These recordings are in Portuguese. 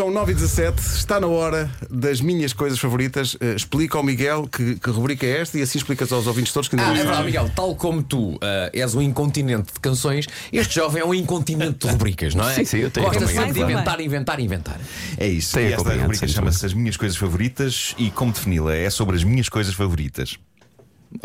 são 9 e 17 está na hora das minhas coisas favoritas. Eh, explica ao Miguel que, que rubrica é esta e assim explicas aos ouvintes todos que ainda Ah, não é sabem. verdade, Miguel, tal como tu ah, és um incontinente de canções, este jovem é um incontinente de rubricas, não é? Sim, sim, eu tenho Gosta acompanhado, sempre de claro. inventar, inventar, inventar. É isso. Tem e esta acompanhado, rubrica sem chama-se As Minhas Coisas Favoritas e como defini-la? É sobre as minhas coisas favoritas.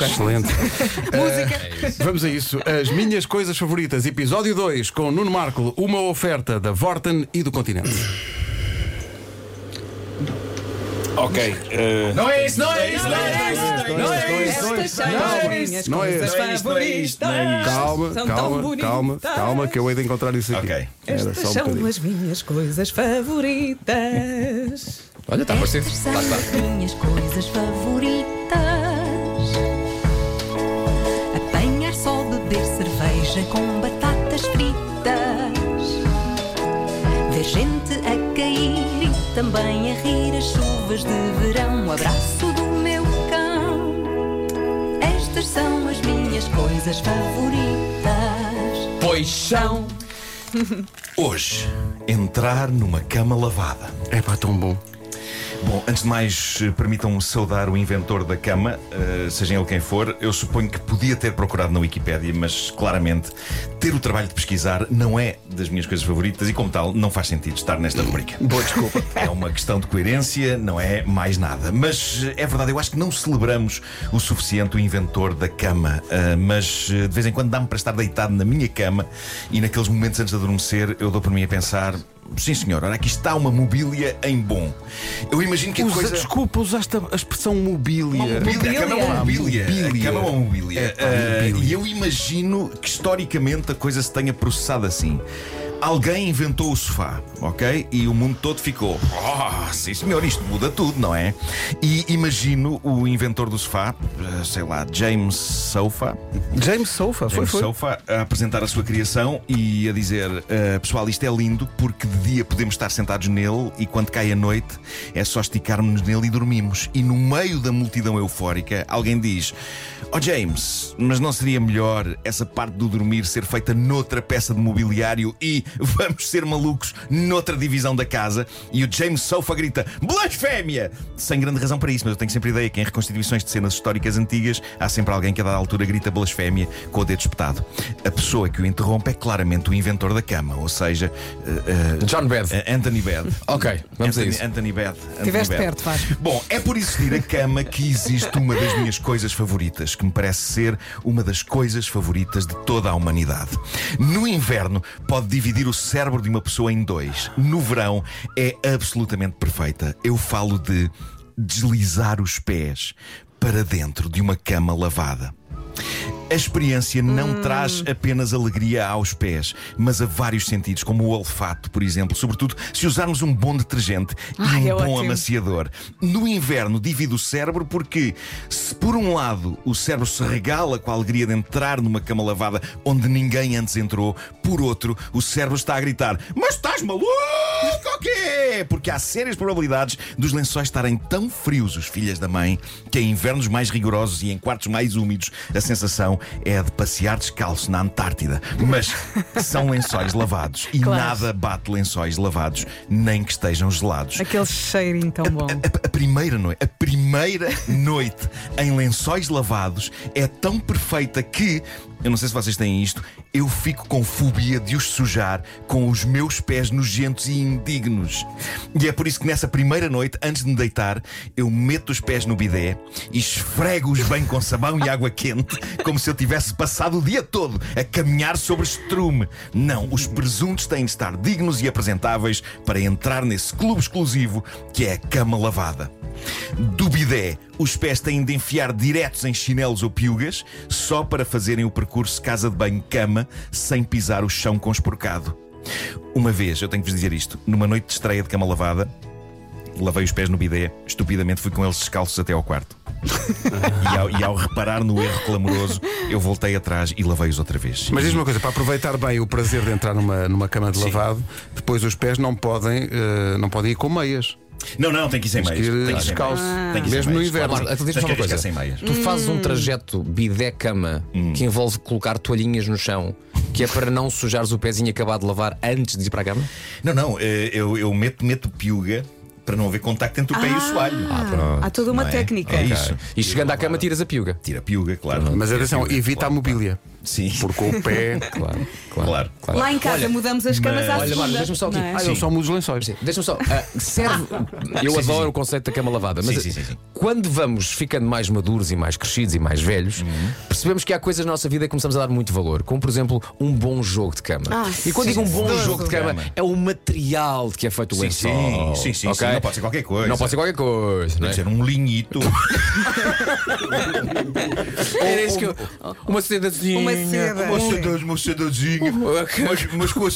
Excelente. Eh, vamos a isso. As minhas coisas favoritas, episódio 2, com Nuno Marco, uma oferta da Vorten e do Continente. Ok. eh, Não é isso, não é isso, não é isso, não é isso. Não, é isso. Não é isso, não é isso, não é favoritas. isso. Calma, calma, calma, calma, que eu hei de encontrar isso aqui. Ok. Estas um são as minhas coisas favoritas. Olha, está a aparecer. Estas são está. as minhas coisas favoritas. Apanhar só beber cerveja com batatas fritas. Ver gente a cair e também a rir as chuvas de verão. O abraço do meu cão. Estas são as minhas coisas favoritas. Pois são. Hoje, entrar numa cama lavada. É pá, tão bom. Bom, antes de mais, eh, permitam-me saudar o inventor da cama, eh, seja ele quem for. Eu suponho que podia ter procurado na Wikipédia, mas claramente ter o trabalho de pesquisar não é das minhas coisas favoritas e, como tal, não faz sentido estar nesta rubrica. Boa desculpa. É uma questão de coerência, não é mais nada. Mas eh, é verdade, eu acho que não celebramos o suficiente o inventor da cama. Ah, mas de vez em quando dá-me para estar deitado na minha cama e naqueles momentos antes de adormecer eu dou por mim a pensar. Sim, senhor, olha, aqui está uma mobília em bom. Eu imagino que a Usa, coisa. Desculpa, usaste a a expressão mobília. Uma mobília, a cama é uma mobília. Mobília. A cama é uma mobília. É pá, Ah, mobília. e eu imagino que historicamente a coisa se tenha processado assim. Alguém inventou o sofá, ok? E o mundo todo ficou. Oh, sim senhor, isto muda tudo, não é? E imagino o inventor do sofá, ah, sei lá, James Sofa, James Sofa, foi, James foi. Sofa, a apresentar a sua criação e a dizer: "Ah, Pessoal, isto é lindo porque de dia podemos estar sentados nele e quando cai a noite é só esticarmos nele e dormimos. E no meio da multidão eufórica, alguém diz: Oh James, mas não seria melhor essa parte do dormir ser feita noutra peça de mobiliário e vamos ser malucos noutra divisão da casa? E o James Sofa grita: Blasfémia! Sem grande razão para isso, mas eu tenho sempre a ideia que em reconstituições de cenas históricas antigas há sempre alguém que a dada altura grita blasfémia com o dedo espetado. A pessoa que o interrompe é claramente o inventor da cama, ou seja, eh, eh, John Bed. eh, Anthony Bed. Ok, vamos a Anthony, isso. Anthony Bed. Estiveste perto, Vasco. Bom, é por existir a cama que existe uma das minhas coisas favoritas, que me parece ser uma das coisas favoritas de toda a humanidade. No inverno, pode dividir o cérebro de uma pessoa em dois. No verão, é absolutamente perfeita. Eu falo de deslizar os pés para dentro de uma cama lavada. A experiência não traz apenas alegria aos pés, mas a vários sentidos, como o olfato, por exemplo, sobretudo se usarmos um bom detergente Ai, e é um bom ótimo. amaciador. No inverno divide o cérebro porque, se por um lado o cérebro se regala com a alegria de entrar numa cama lavada onde ninguém antes entrou, por outro, o cérebro está a gritar: Mas estás maluco ou quê? Porque há sérias probabilidades dos lençóis estarem tão frios, os filhas da mãe, que em invernos mais rigorosos e em quartos mais úmidos, a sensação é a de passear descalço na Antártida. Mas são lençóis lavados e Claro. nada bate lençóis lavados, nem que estejam gelados. Aquele cheirinho tão bom. A, a primeira noite, a primeira noite em lençóis lavados é tão perfeita que, eu não sei se vocês têm isto, eu fico com fobia de os sujar com os meus pés nojentos e indignos. E é por isso que nessa primeira noite, antes de me deitar, eu meto os pés no bidé e esfrego-os bem com sabão e água quente, como se eu tivesse passado o dia todo a caminhar sobre estrume. Não, os presuntos têm de estar dignos e apresentáveis para entrar nesse clube exclusivo que é a cama lavada. Do bidé, os pés têm de enfiar diretos em chinelos ou piugas, só para fazerem o percurso casa de banho-cama, sem pisar o chão consporcado. Uma vez, eu tenho que vos dizer isto, numa noite de estreia de cama lavada, lavei os pés no bidé, estupidamente fui com eles descalços até ao quarto. e, ao, e ao reparar no erro clamoroso, eu voltei atrás e lavei-os outra vez. Mas diz-me uma coisa, para aproveitar bem o prazer de entrar numa, numa cama de Sim. lavado, depois os pés não podem, eh, não podem ir com meias. Não, não, tem que ir sem Tens que meias. ir Tem que ir sem descalço. meias. Tem que ir sem Mesmo no meias. inverno. Claro, Marco, então tens que uma coisa. sem meias. Tu fazes um trajeto bidé-cama que envolve colocar toalhinhas no chão Que é para não sujares o pezinho acabar de lavar antes de ir para a cama? Não, não, eh, eu, eu meto, meto piuga para não haver contacto entre o pé e o soalho. Ah, há toda uma Não é? técnica. É isso. E chegando à cama, tiras a piuga. Tira piuga, claro. Mas atenção, evita a claro. mobília. Sim. Porque o pé. Claro, Claro. Lá em casa Olha, mudamos as camas mas- à Olha, segunda. Marcos, deixa-me só aqui. é? Ah, eu só mudo os lençóis. Deixa-me só. ah, serve. Eu Sim, adoro sim, sim. o conceito da cama lavada, mas Sim, sim, sim, sim. quando vamos ficando mais maduros e mais crescidos e mais velhos, Uhum. percebemos que há coisas na nossa vida que começamos a dar muito valor, como por exemplo um bom jogo de cama. Ah, e quando digo um bom sim. jogo de cama, é o material de que é feito o lençol. sim, sim, sim. Não pode ser qualquer coisa. Não pode ser qualquer coisa. não é? Deve ser um linhito. Era isso que eu. Uma sedazinha. Uma seda. Uma seda, uma sedazinha. Mas, mas com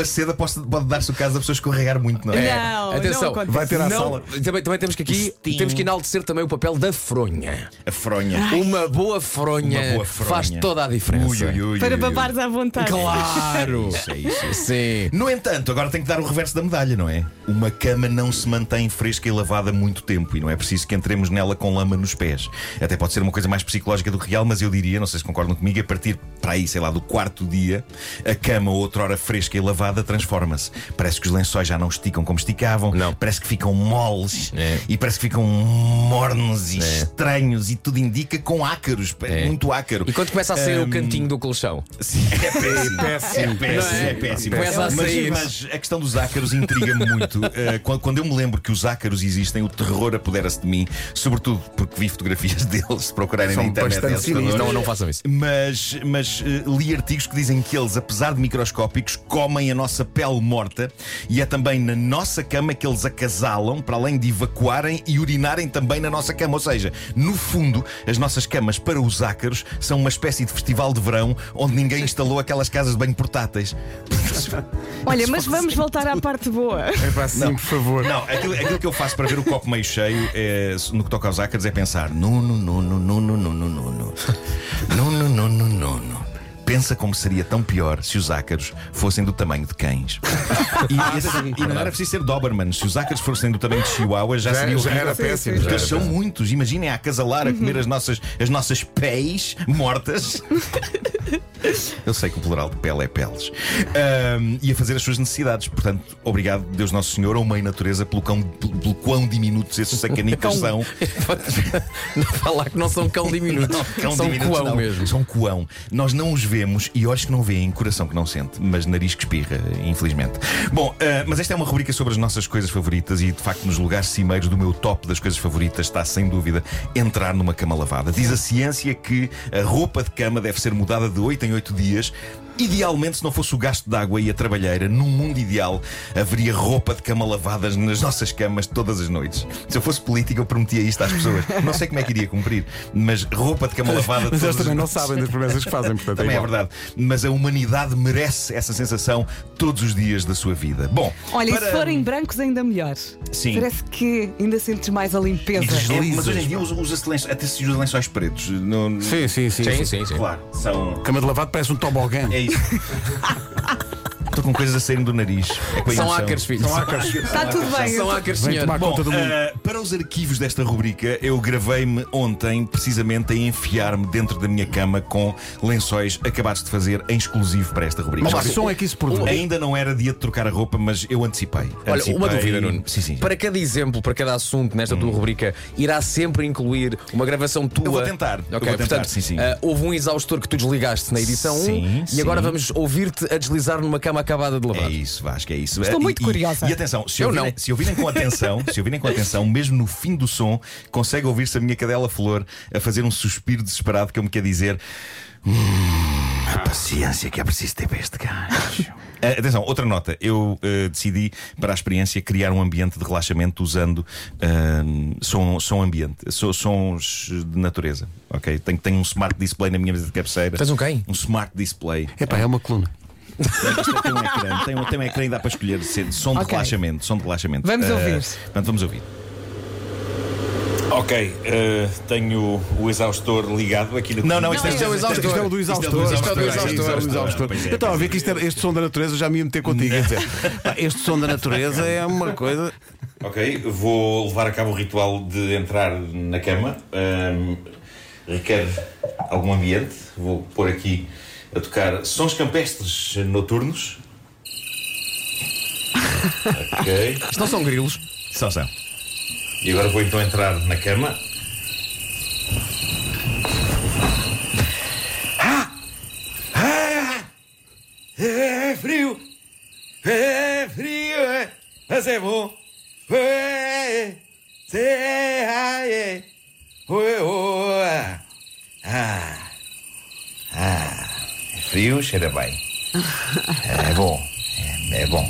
a seda pode, pode dar-se o caso da pessoa escorregar muito, não é? Não, Atenção, não. Vai ter à Não, sala. Também, também temos que aqui Steam. temos que enaltecer também o papel da fronha. A fronha. Uma boa fronha, Uma boa fronha. faz toda a diferença. Ui, ui, ui, Para babares à vontade. Claro! Isso é isso. Sim. No entanto, agora tem que dar o reverso da medalha, não é? Uma cama não se mantém fresca e lavada muito tempo e não é preciso que entremos nela com lama nos pés. Até pode ser uma coisa mais psicológica do que real, mas eu diria, não sei se concordam comigo, a partir para aí, sei lá, do quarto dia, a cama, outrora fresca e lavada, transforma-se. Parece que os lençóis já não esticam como esticavam, Não. parece que ficam moles É. e parece que ficam mornos e estranhos e tudo indica com ácaros, É. muito ácaro. E quando começa a sair o Hum, cantinho do colchão? Sim, é péssimo. péssimo, É péssimo. é? É péssimo. Começa a mas, sair. mas a questão dos ácaros intriga-me muito. Uh, quando, eu me lembro que os ácaros existem, o terror apodera-se de mim, sobretudo porque vi fotografias deles, se procurarem São na internet. bastante é sinistros. Não, não façam isso. Mas, mas uh, li artigos que dizem que eles, apesar de microscópicos, comem a nossa pele morta e é também na nossa cama que eles acasalam, para além de evacuarem e urinarem também na nossa cama. Ou seja, no fundo, as nossas camas para os ácaros são uma espécie de festival de verão onde ninguém instalou aquelas casas de banho portáteis. Olha, mas vamos voltar à parte boa. É para sim, por favor. Não, aquilo, aquilo que eu faço para ver o copo meio cheio é, no que toca aos ácaros é pensar: Nuno, Nuno, Nuno, Nuno, Nuno, Nuno, Nuno, Nuno, Nuno. Pensa como seria tão pior se os ácaros fossem do tamanho de cães. E, esse- e não era preciso ser Doberman. Se os ácaros fossem do tamanho de Chihuahua, já, Já- seria já era péssimo, Porque eles são muitos. Imaginem a acasalar, a comer as nossas, as nossas pés mortas. Eu sei que o plural de pele é peles. Ahm, e a fazer as suas necessidades. Portanto, obrigado, Deus Nosso Senhor, ou Mãe Natureza, pelo quão, pelo quão diminutos esses sacanicas são. Não falar que não são cão diminutos. Cão são diminutos, coão não. mesmo. São coão. Nós não os vemos e olhos que não veem, coração que não sente, mas nariz que espirra, infelizmente. Bom, ah, mas esta é uma rubrica sobre as nossas coisas favoritas e de facto nos lugares cimeiros do meu top das coisas favoritas está sem dúvida entrar numa cama lavada. Diz a ciência que a roupa de cama deve ser mudada de 8 em tem oito dias Idealmente, se não fosse o gasto de água e a trabalheira, num mundo ideal haveria roupa de cama lavadas nas nossas camas todas as noites. Se eu fosse político, eu prometia isto às pessoas. Não sei como é que iria cumprir, mas roupa de cama lavada Mas eles as também não noites. sabem das promessas que fazem, portanto Também é igual. verdade. Mas a humanidade merece essa sensação todos os dias da sua vida. Bom, Olha, e para- se forem brancos, ainda melhor. Sim. Parece que ainda sentes mais a limpeza. É, mas hoje em dia usa- usa-se lençóis, até se usa lençóis pretos. No- Sim, sim, sim. Sim, sim, sim. Claro, são. Cama de lavado parece um tobogã. É isso. Estou com coisas a saírem do nariz. É com a São emoção. ácaros, filho. São ácaros. Está tudo bem. São ácaros, Vem senhor. tomar Bom, conta do mundo. ah, para os arquivos desta rubrica, eu gravei-me ontem precisamente a enfiar-me dentro da minha cama com lençóis acabados de fazer em exclusivo para esta rubrica. Mas que som é que isso produz? Ainda não era dia de trocar a roupa, mas eu antecipei. Olha, Antecipei- uma dúvida, Nuno. Sim, sim. Para cada exemplo, para cada assunto nesta Hum. tua rubrica, irá sempre incluir uma gravação tua. Eu vou tentar, Ok, vou tentar, portanto, sim, sim. ah, houve um exaustor que tu desligaste na edição 1 Sim, e agora sim. vamos ouvir-te a deslizar numa cama acabada de lavar. É isso, Vasco, é isso. Estou E- muito e- curiosa. E atenção, se Eu ouvirem, não. se ouvirem com atenção, se ouvirem com atenção, mesmo no fim do som, consegue ouvir-se a minha cadela flor a fazer um suspiro desesperado que eu me quer dizer. "Hum, a paciência que é preciso ter para este gajo. Ah, atenção, outra nota. Eu ah, decidi, para a experiência, criar um ambiente de relaxamento usando ah, som, som ambiente, so- sons de natureza. Ok? Tenho, tenho um smart display na minha mesa de cabeceira. Tens um quem? Um smart display. Epá, é uma coluna. Tem um ecrã, tem um, tem um ecrã e dá para escolher ser som de Ok. relaxamento. Som de relaxamento. Vamos Eh, ouvir. Portanto, vamos ouvir. Ok, eh, tenho o exaustor ligado aqui no. Não, não, isto é o exaustor. Isto é o do exaustor. Isto é o do Isto é o exaustor. do exaustor. É, Eu estava a ver é. que isto era- este som da natureza já me ia meter contigo. Quer dizer, este som da natureza é uma coisa. Ok, vou levar a cabo o ritual de entrar na cama. Ahm, requer algum ambiente. Vou pôr aqui a tocar sons campestres noturnos. ok. Isto não são grilos. São, são. E agora vou então entrar na cama. Ah! Ah! É frio! É frio! é- Mas é bom! É, é, é. Ah. Ah, ah, é frio, cheira bem. É bom, é, é bom.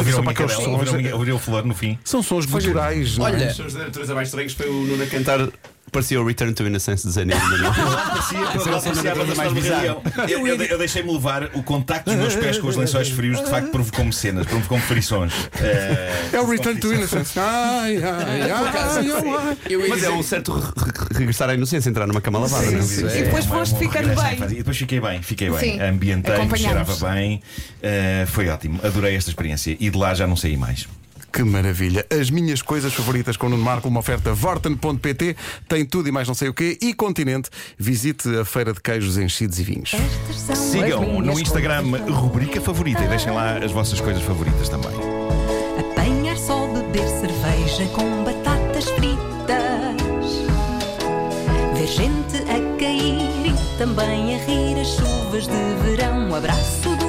Ouviram para aqueles sons. ouviram, ouviram o flor no fim? São sons guturais, não é? Olha, Os diretores mais estranhos foi o Nuno a cantar. Parecia o Return to Innocence de. Leão. Eu, eu, eu deixei-me levar o contacto dos meus pés com os lençóis frios, de facto provocou-me cenas, provocou-me frições. Eh, É o Return to Innocence. Ai, ai, ai, Mas é um certo re- re- regressar à inocência, entrar numa cama lavada. não é? Sim, E depois é foste ficando bem. E depois fiquei bem, fiquei bem. Ambientei, cheirava bem. eh, foi ótimo. Adorei esta experiência. E de lá já não saí mais. Que maravilha. As minhas coisas favoritas com o Nuno Marco, uma oferta Vorten.pt, tem tudo e mais não sei o quê. E Continente, visite a feira de queijos enchidos e vinhos. Sigam no Instagram rubrica favorita e deixem lá as vossas coisas favoritas também. Apanhar só, beber cerveja com batatas fritas. Ver gente a cair e também a rir as chuvas de verão. O abraço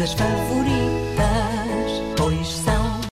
coisas favoritas.